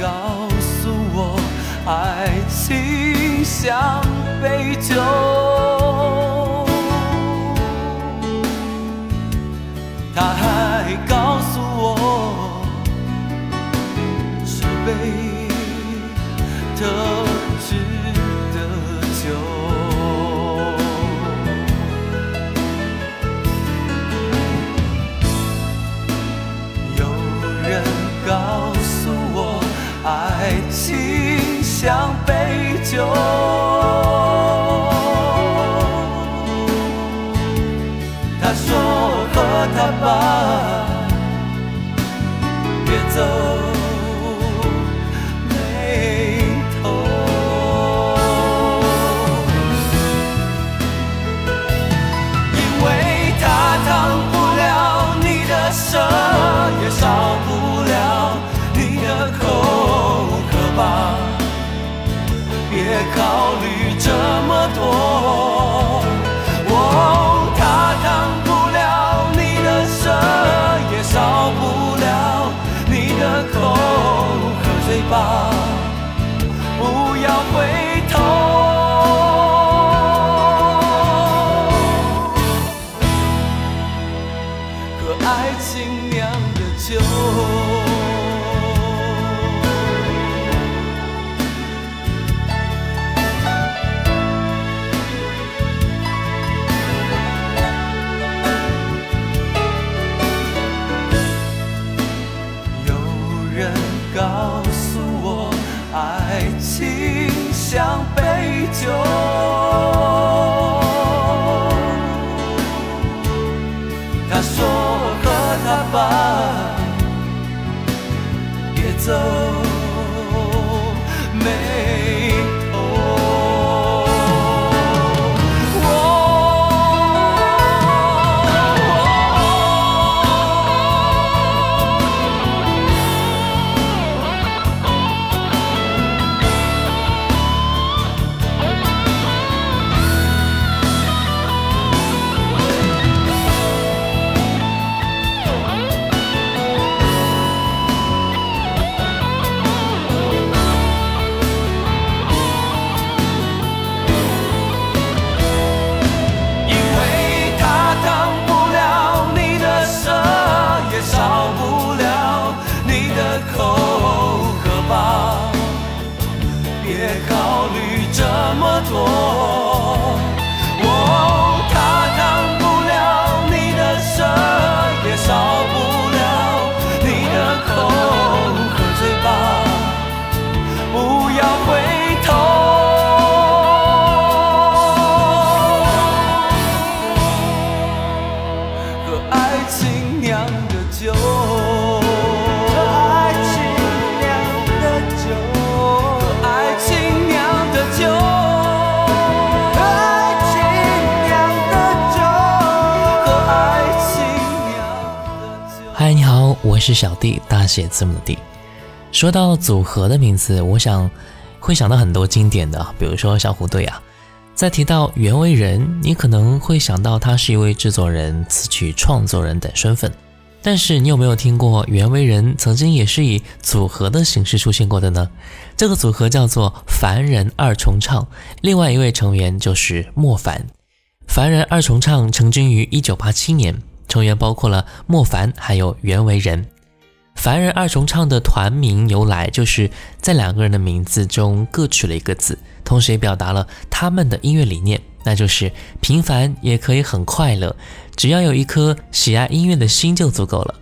告诉我爱情像杯酒。别走。是小弟大写字母的弟。说到组合的名字，我想会想到很多经典的，比如说小虎队啊。再提到袁惟仁，你可能会想到他是一位制作人、词曲创作人等身份。但是你有没有听过袁惟仁曾经也是以组合的形式出现过的呢？这个组合叫做凡人二重唱，另外一位成员就是莫凡。凡人二重唱成军于一九八七年，成员包括了莫凡还有袁惟仁。凡人二重唱的团名由来，就是在两个人的名字中各取了一个字，同时也表达了他们的音乐理念，那就是平凡也可以很快乐，只要有一颗喜爱音乐的心就足够了。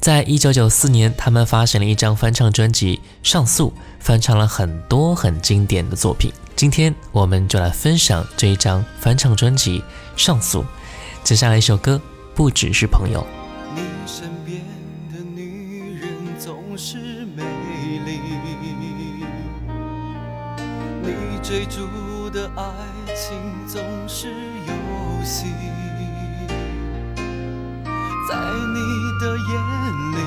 在一九九四年，他们发行了一张翻唱专辑《上诉》，翻唱了很多很经典的作品。今天我们就来分享这一张翻唱专辑《上诉》，接下来一首歌，不只是朋友。你身边的女总是美丽，你追逐的爱情总是游戏，在你的眼里，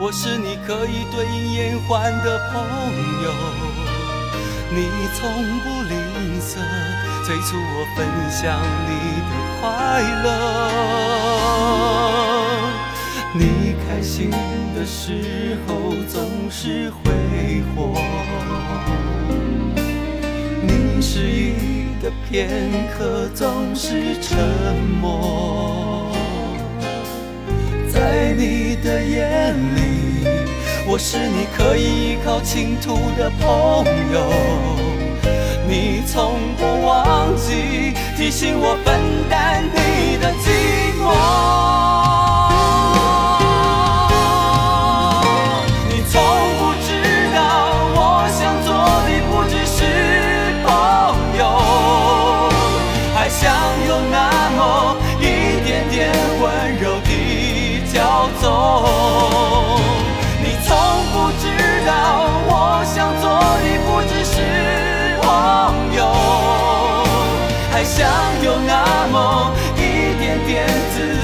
我是你可以对应言欢的朋友，你从不吝啬催促我分享你的快乐。你开心的时候总是挥霍，你失意的片刻总是沉默。在你的眼里，我是你可以依靠倾吐的朋友。你从不忘记提醒我分担你的寂寞。电子。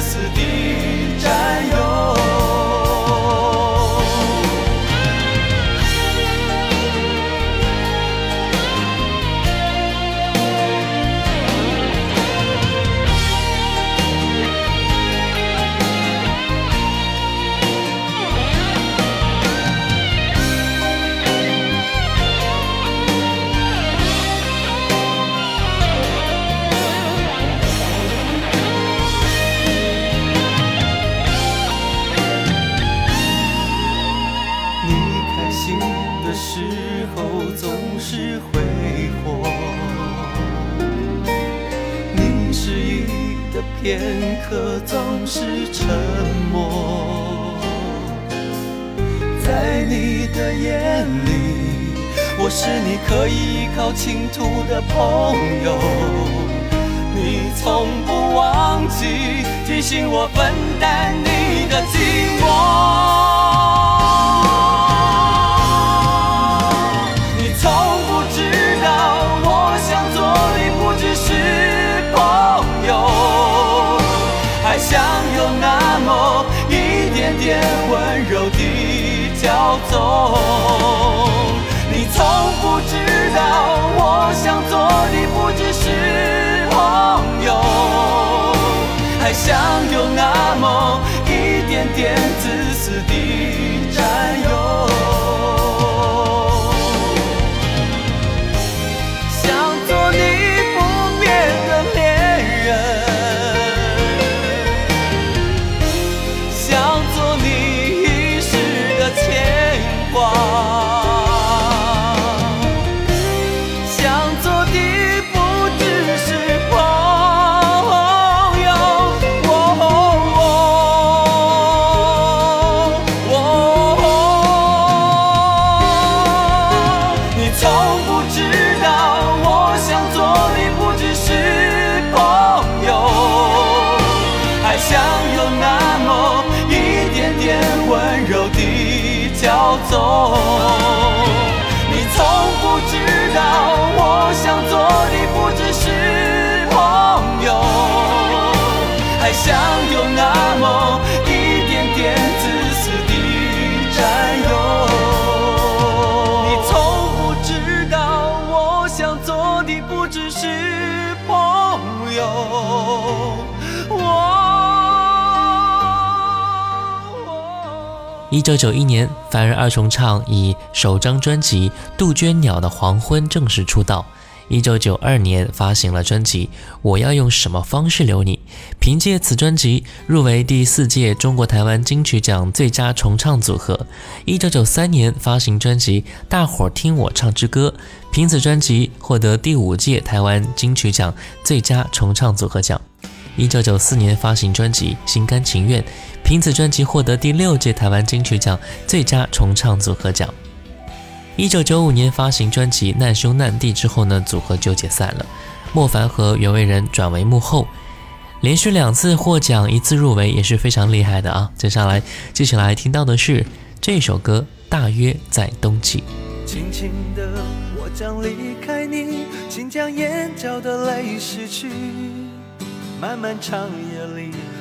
有那么一点点自私的一九九一年，凡人二重唱以首张专辑《杜鹃鸟的黄昏》正式出道。一九九二年发行了专辑《我要用什么方式留你》，凭借此专辑入围第四届中国台湾金曲奖最佳重唱组合。一九九三年发行专辑《大伙儿听我唱支歌》，凭此专辑获得第五届台湾金曲奖最佳重唱组合奖。一九九四年发行专辑《心甘情愿》，凭此专辑获得第六届台湾金曲奖最佳重唱组合奖。一九九五年发行专辑《难兄难弟》之后呢，组合就解散了。莫凡和袁惟仁转为幕后，连续两次获奖，一次入围也是非常厉害的啊。接下来继续来听到的是这首歌《大约在冬季》。轻轻的，我将离开你，请将眼角的泪拭去。漫漫长夜里，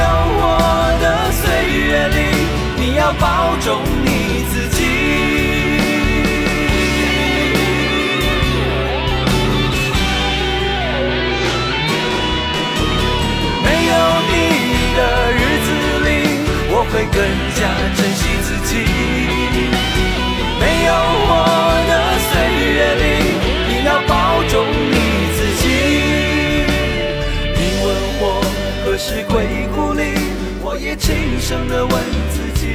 有我的岁月里，你要保重你自己。没有你的日子里，我会更加珍惜声地问自己，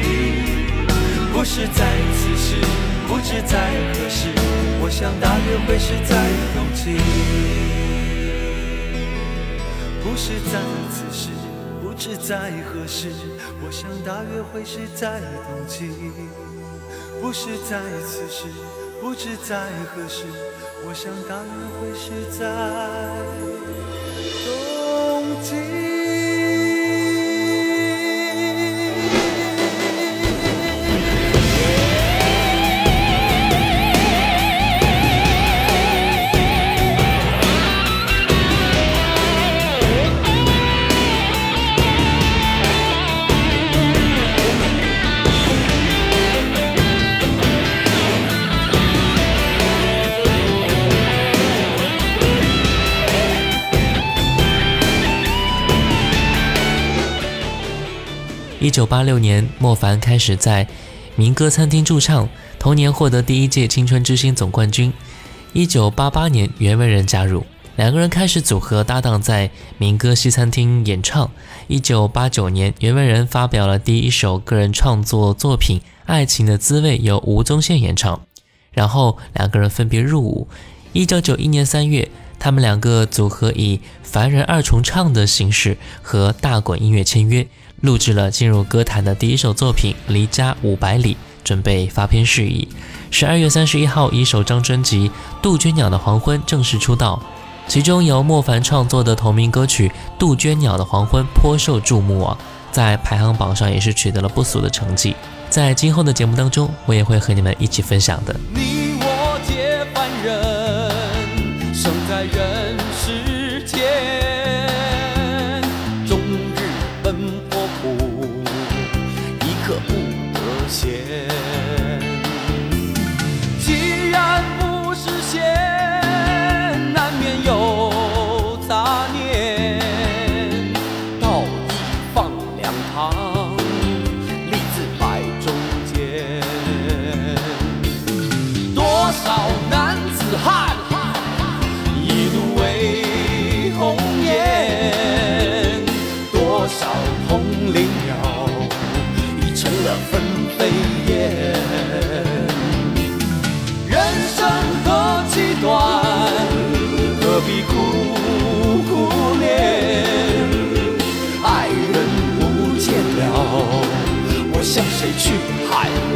不是在此时，不知在何时，我想大约会是在冬季。不是在此时，不知在何时，我想大约会是在冬季。不是在此时，不知在何时，我想大约会是在冬季。一九八六年，莫凡开始在民歌餐厅驻唱，同年获得第一届青春之星总冠军。一九八八年，袁惟仁加入，两个人开始组合搭档在民歌西餐厅演唱。一九八九年，袁惟仁发表了第一首个人创作作品《爱情的滋味》，由吴宗宪演唱。然后两个人分别入伍。一九九一年三月，他们两个组合以凡人二重唱的形式和大滚音乐签约，录制了进入歌坛的第一首作品《离家五百里》，准备发片事宜。十二月三十一号，以首张专辑《杜鹃鸟的黄昏》正式出道，其中由莫凡创作的同名歌曲《杜鹃鸟的黄昏》颇受注目啊，在排行榜上也是取得了不俗的成绩。在今后的节目当中，我也会和你们一起分享的。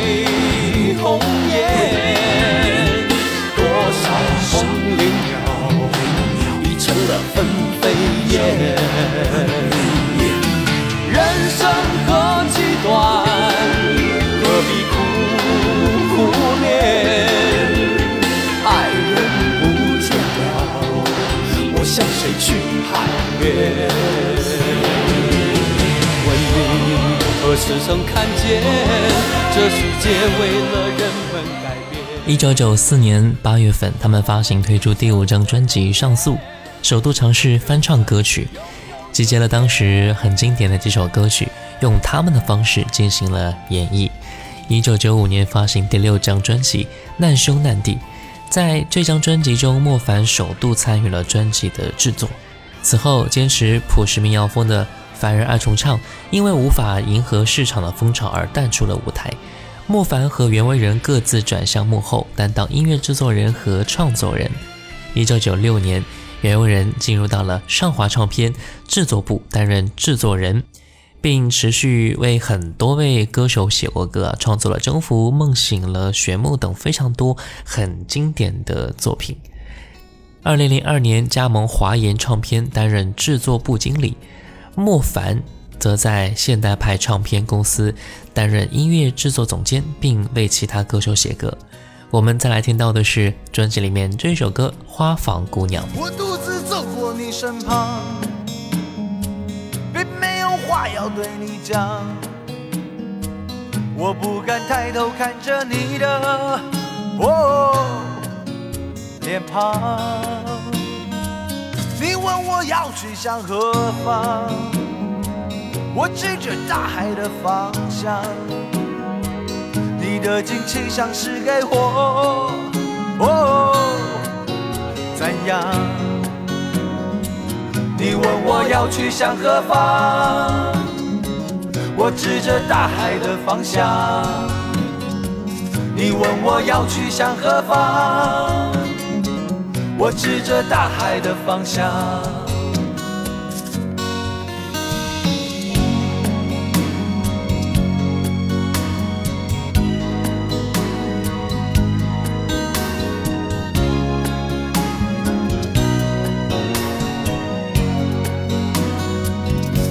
一时曾看见，这世界为了人们改变？一九九四年八月份，他们发行推出第五张专辑《上诉》，首度尝试翻唱歌曲，集结了当时很经典的几首歌曲，用他们的方式进行了演绎。一九九五年发行第六张专辑《难兄难弟》，在这张专辑中，莫凡首度参与了专辑的制作。此后，坚持朴实民谣风的凡人二重唱，因为无法迎合市场的风潮而淡出了舞台。莫凡和袁惟仁各自转向幕后，担当音乐制作人和创作人。一九九六年，袁惟仁进入到了上华唱片制作部担任制作人，并持续为很多位歌手写过歌，创作了《征服》《梦醒了》《玄梦》等非常多很经典的作品。二零零二年加盟华研唱片担任制作部经理，莫凡则在现代派唱片公司担任音乐制作总监，并为其他歌手写歌。我们再来听到的是专辑里面这首歌《花房姑娘》。我独自走过你身旁，并没有话要对你讲。我不敢抬头看着你的哦脸庞。问我要去向何方，我指着大海的方向。你的惊奇像是给我哦怎样？你问我要去向何方，我指着大海的方向。你问我要去向何方，我指着大海的方向。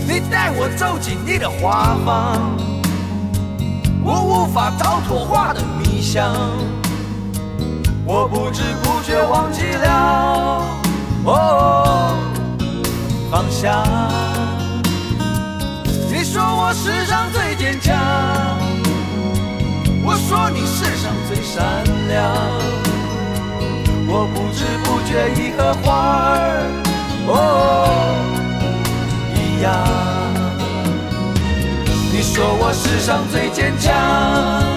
你带我走进你的花房我无法逃脱花的迷香。我不知不觉忘记了哦方向。你说我世上最坚强，我说你世上最善良。我不知不觉已和花儿哦一样。你说我世上最坚强。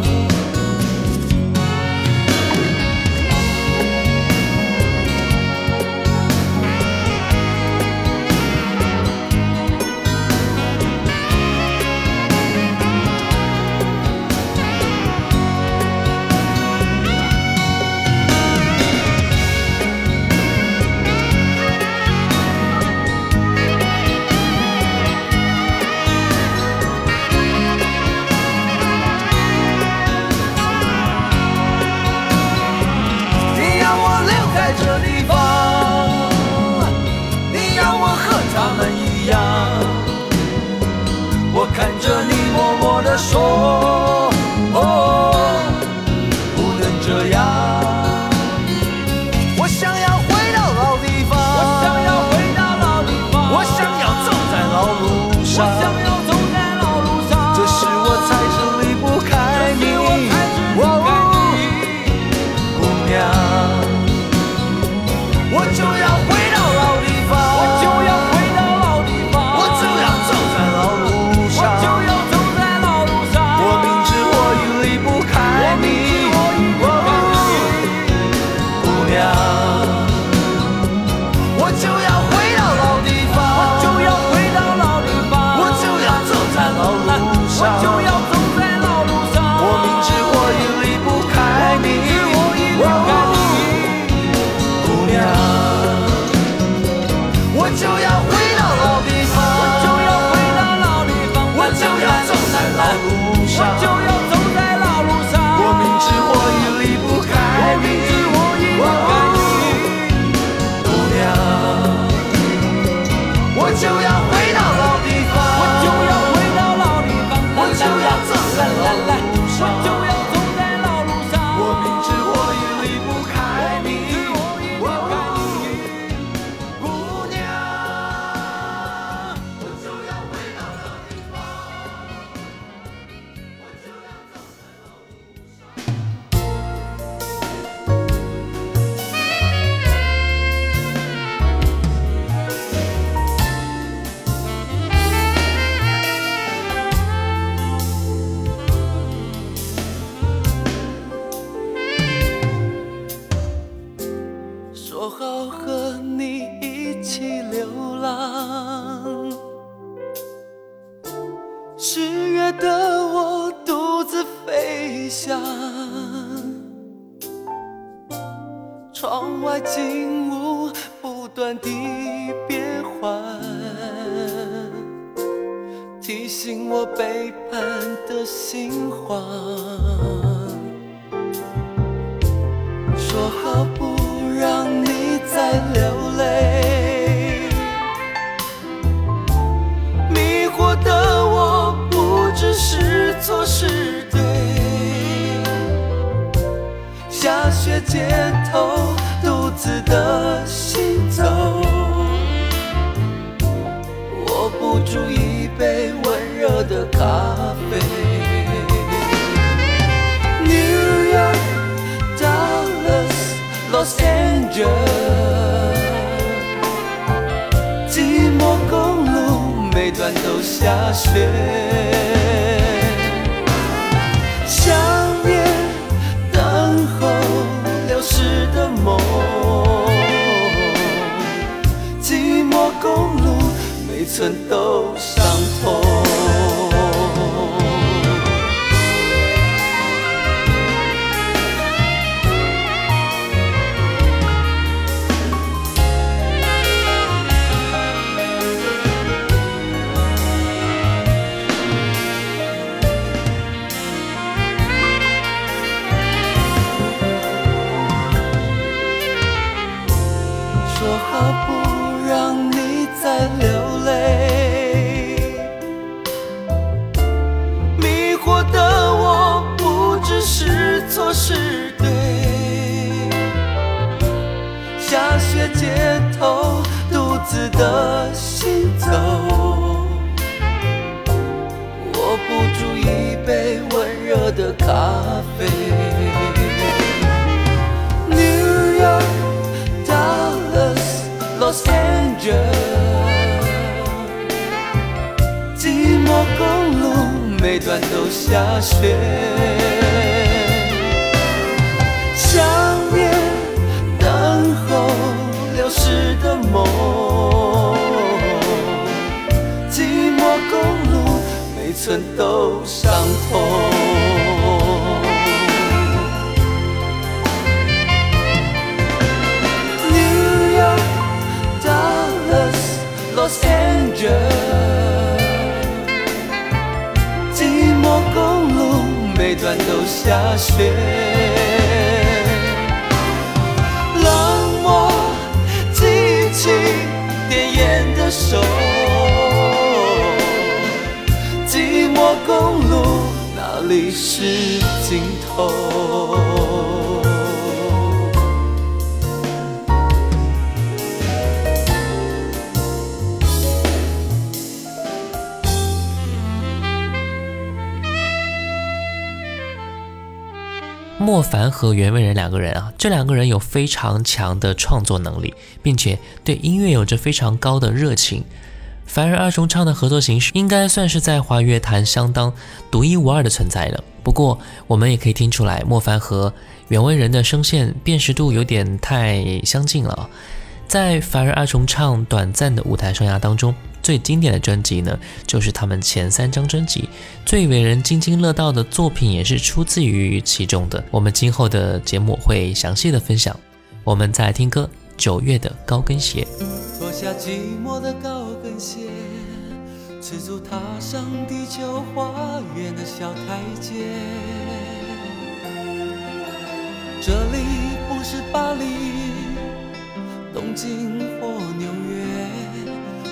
每段都下雪，冷漠记起点烟的手，寂寞公路哪里是尽头？莫凡和袁惟仁两个人啊，这两个人有非常强的创作能力，并且对音乐有着非常高的热情。凡人二重唱的合作形式应该算是在华语乐坛相当独一无二的存在了。不过，我们也可以听出来，莫凡和袁惟仁的声线辨识度有点太相近了。在凡人二重唱短暂的舞台生涯当中，最经典的专辑呢，就是他们前三张专辑，最为人津津乐道的作品也是出自于其中的。我们今后的节目会详细的分享。我们再听歌，九月的高跟鞋。脱下寂寞的高跟鞋，赤足踏上地球花园的小台阶。这里不是巴黎、东京或纽约，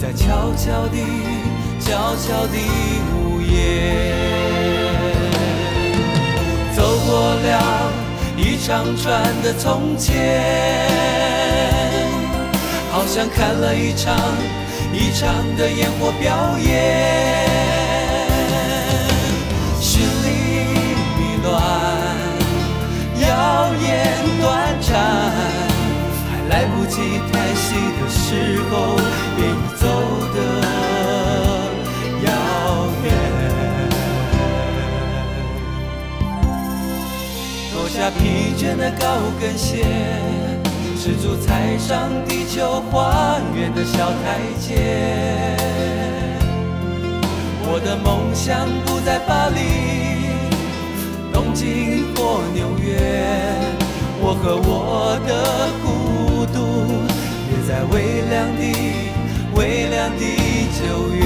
在悄悄地、悄悄地午夜，走过了一长串的从前。好像看了一场一场的烟火表演，绚丽迷乱，耀眼短暂，还来不及叹息的时候，便。走得遥远，脱下疲倦的高跟鞋。赤足踩上地球花园的小台阶，我的梦想不在巴黎、东京或纽约，我和我的孤独也在微凉的、微凉的九月。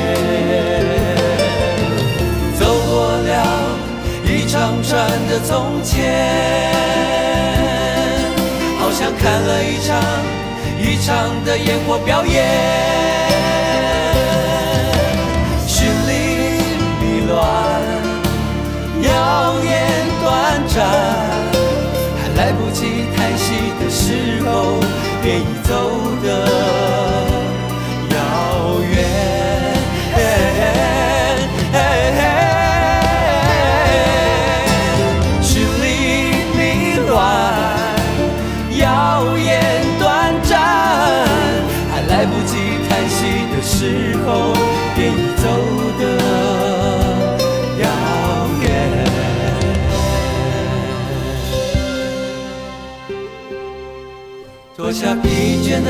一长串的从前，好像看了一场一场的烟火表演，绚丽迷乱，耀眼短暂，还来不及叹息的时候，便已走得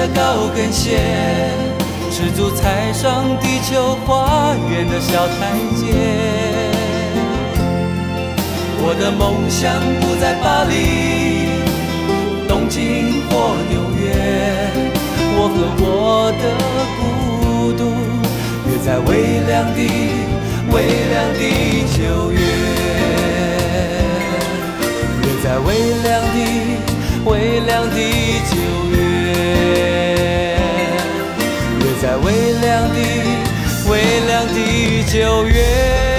的高跟鞋，赤足踩上地球花园的小台阶。我的梦想不在巴黎、东京或纽约，我和我的孤独约在微凉的、微凉的九月，约在微凉的、微凉的九月，在微凉的、微凉的九月。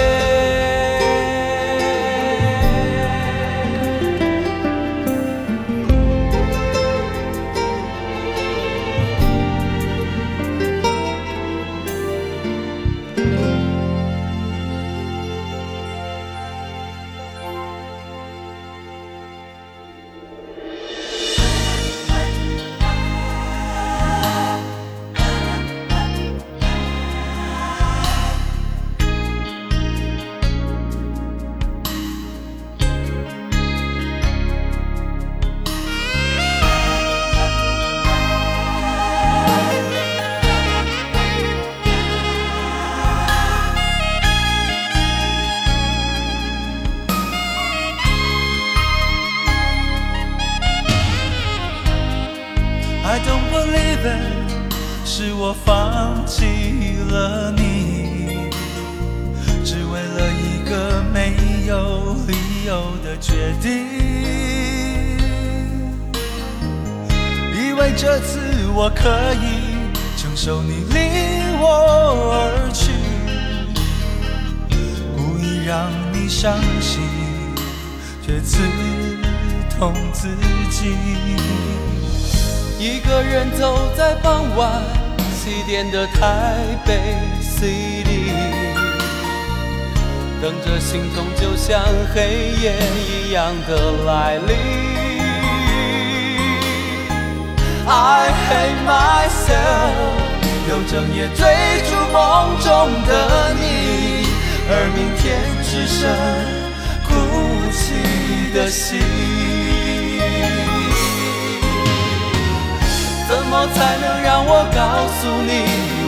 才能让我告诉你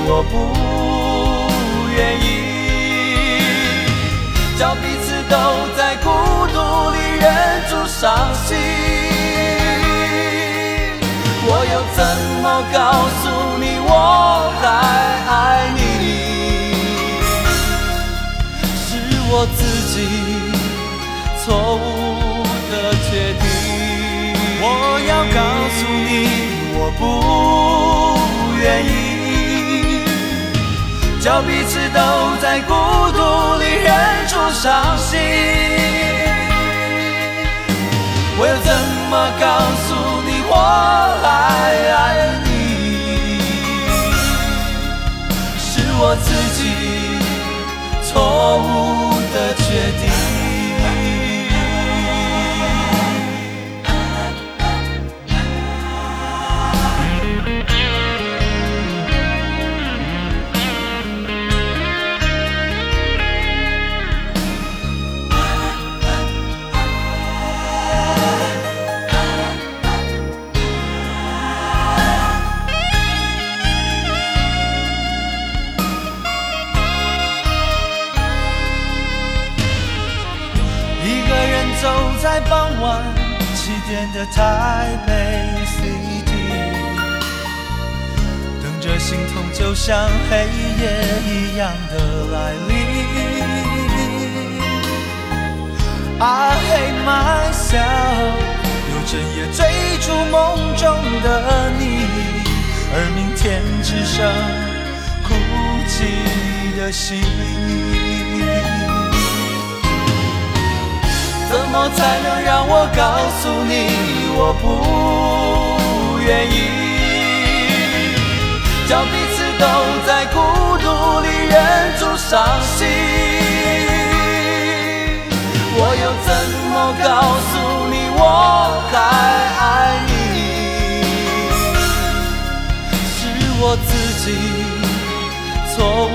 我不愿意？叫彼此都在孤独里忍住伤心。我又怎么告诉你我还爱你？是我自己错误的决定。我要告诉你。不愿意，叫彼此都在孤独里忍住伤心。我要怎么告诉你我还爱你？是我自己错七点的台北 City，等着心痛就像黑夜一样的来临。I hate myself，有整夜追逐梦中的你，而明天只剩哭泣的心。怎么才能让我告诉你我不愿意？叫彼此都在孤独里忍住伤心。我又怎么告诉你我还爱你？是我自己错误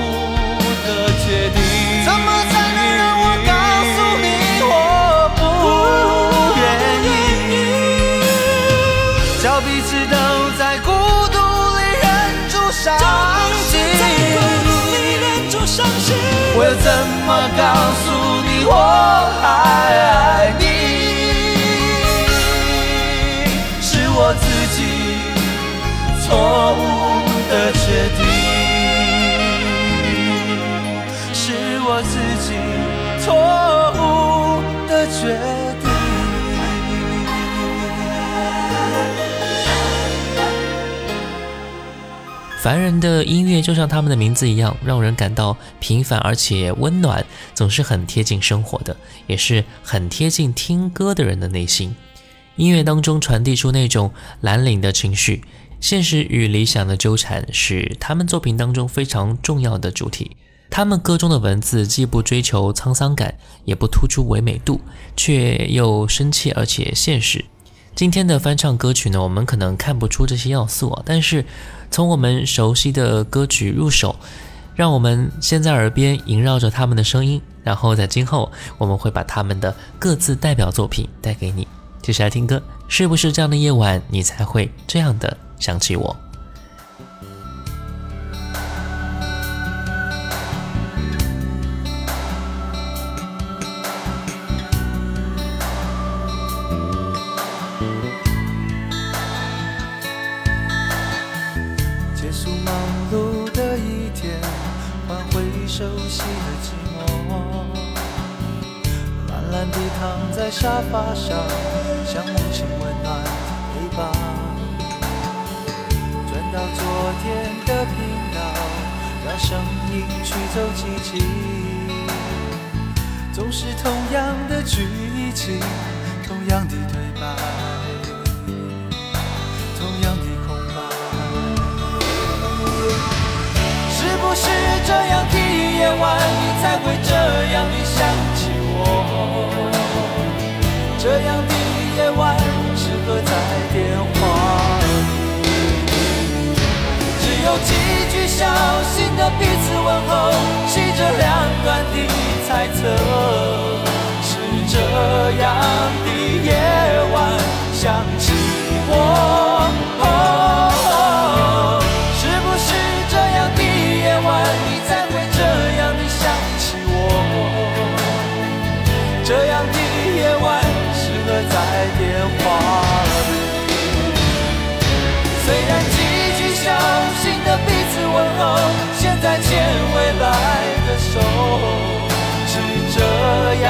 我又怎么告诉你我还爱你？是我自己错误凡人的音乐就像他们的名字一样，让人感到平凡而且温暖，总是很贴近生活的，也是很贴近听歌的人的内心。音乐当中传递出那种蓝领的情绪，现实与理想的纠缠是他们作品当中非常重要的主题。他们歌中的文字既不追求沧桑感，也不突出唯美度，却又深切而且现实。今天的翻唱歌曲呢，我们可能看不出这些要素啊，但是从我们熟悉的歌曲入手，让我们先在耳边萦绕着他们的声音，然后在今后我们会把他们的各自代表作品带给你。接下来听歌，是不是这样的夜晚，你才会这样的想起我？沙发上，像母亲温暖的陪伴。转到昨天的频道，让声音驱走寂静。总是同样的剧情，同样的对白，同样的空白。是不是这样的夜晚，你才会这样的想起我？这样的夜晚，适合在电话里，只有几句小心的彼此问候，系着两端的猜测。是这样的夜晚，想起我。现在牵未来的手，是这样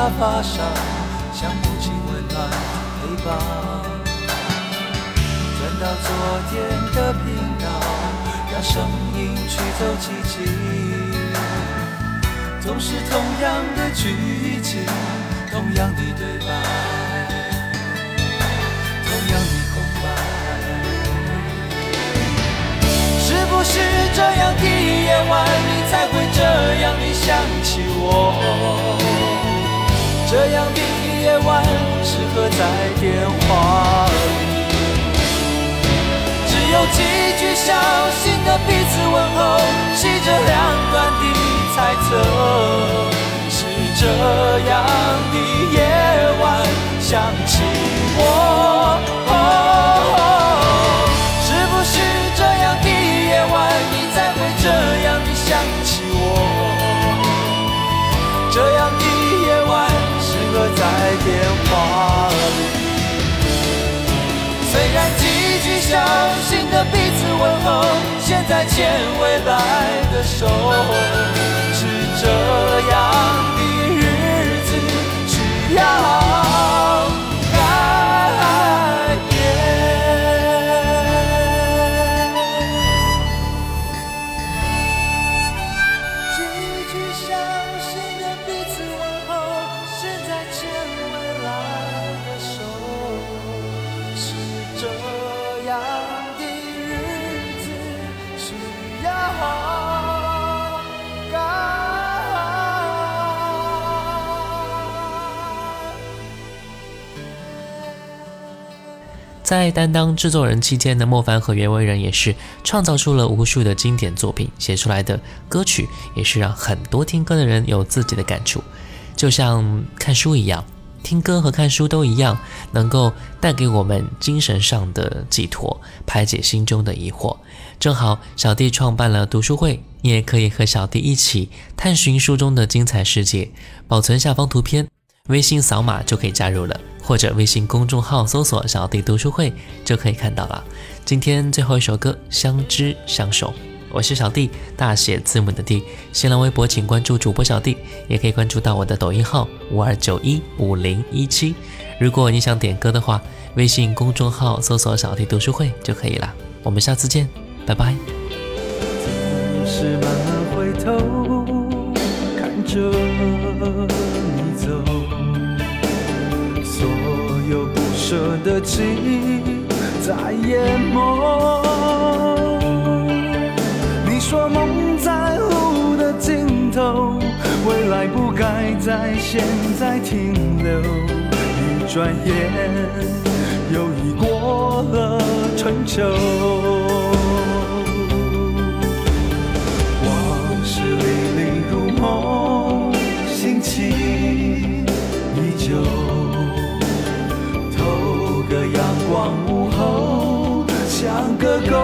沙发上，像母亲温暖的陪伴。转到昨天的频道，让声音驱走寂静。总是同样的剧情，同样的对白，同样的空白。是不是这样的夜晚，你才会这样的想起我？这样的夜晚适合在电话里，只有几句小心的彼此问候，系着两端的猜测。是这样的夜晚想起我，是不是这样的夜晚，你才会这样的想在电话里。虽然几句伤心的彼此问候，现在牵未来的手，在担当制作人期间的，莫凡和袁惟仁也是创造出了无数的经典作品，写出来的歌曲也是让很多听歌的人有自己的感触，就像看书一样，听歌和看书都一样，能够带给我们精神上的寄托，排解心中的疑惑。正好小弟创办了读书会，你也可以和小弟一起探寻书中的精彩世界。保存下方图片，微信扫码就可以加入了，或者微信公众号搜索“小弟读书会”就可以看到了。今天最后一首歌《相知相守》，我是小弟，大写字母的弟。新浪微博请关注主播小弟，也可以关注到我的抖音号五二九一五零一七。如果你想点歌的话，微信公众号搜索“小弟读书会”就可以了。我们下次见，拜拜。总是慢慢回头看着你走，舍得情在淹没。你说梦在路的尽头，未来不该在现在停留。一转眼又已过了春秋。往事历历如梦，个阳光午后，像个狗。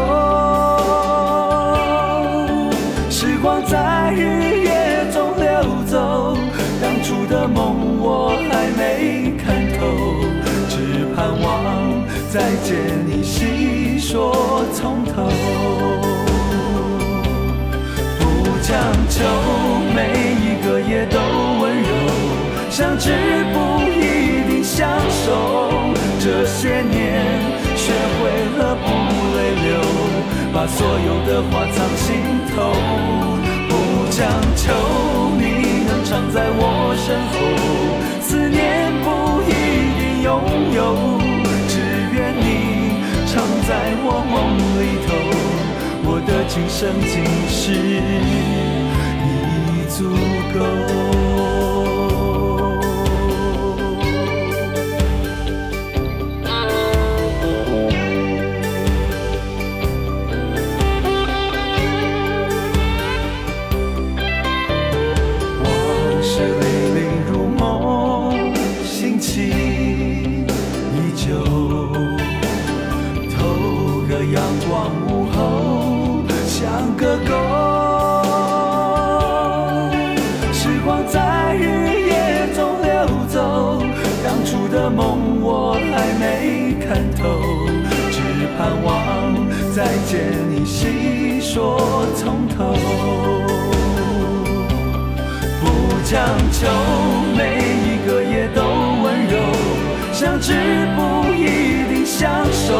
时光在日夜中流走，当初的梦我还没看透，只盼望再见你细说从头。不强求每一个夜都温柔，像只。这些年学会了不泪流，把所有的话藏心头。不强求你能常在我身后，思念不一定拥有，只愿你常在我梦里头。我的今生今世已足够。强求每一个夜都温柔，相知不一定相守。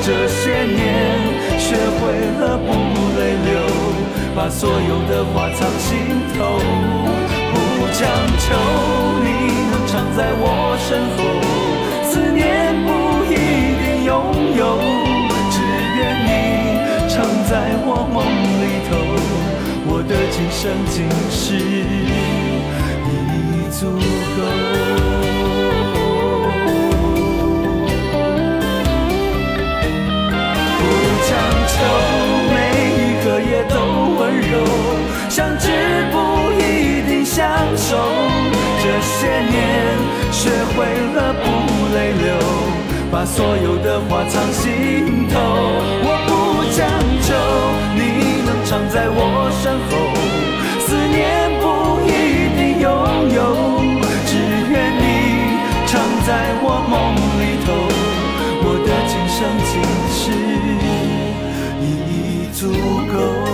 这些年学会了不泪流，把所有的话藏心头。不强求你能常在我身后，思念不一定拥有，只愿你常在我梦里，的今生今世已足够。不强求每一个夜都温柔，相知不一定相守。这些年学会了不泪流，把所有的话藏心头。我不强求你常在我身后思念不一定拥有只愿你常在我梦里头我的今生今世已足够。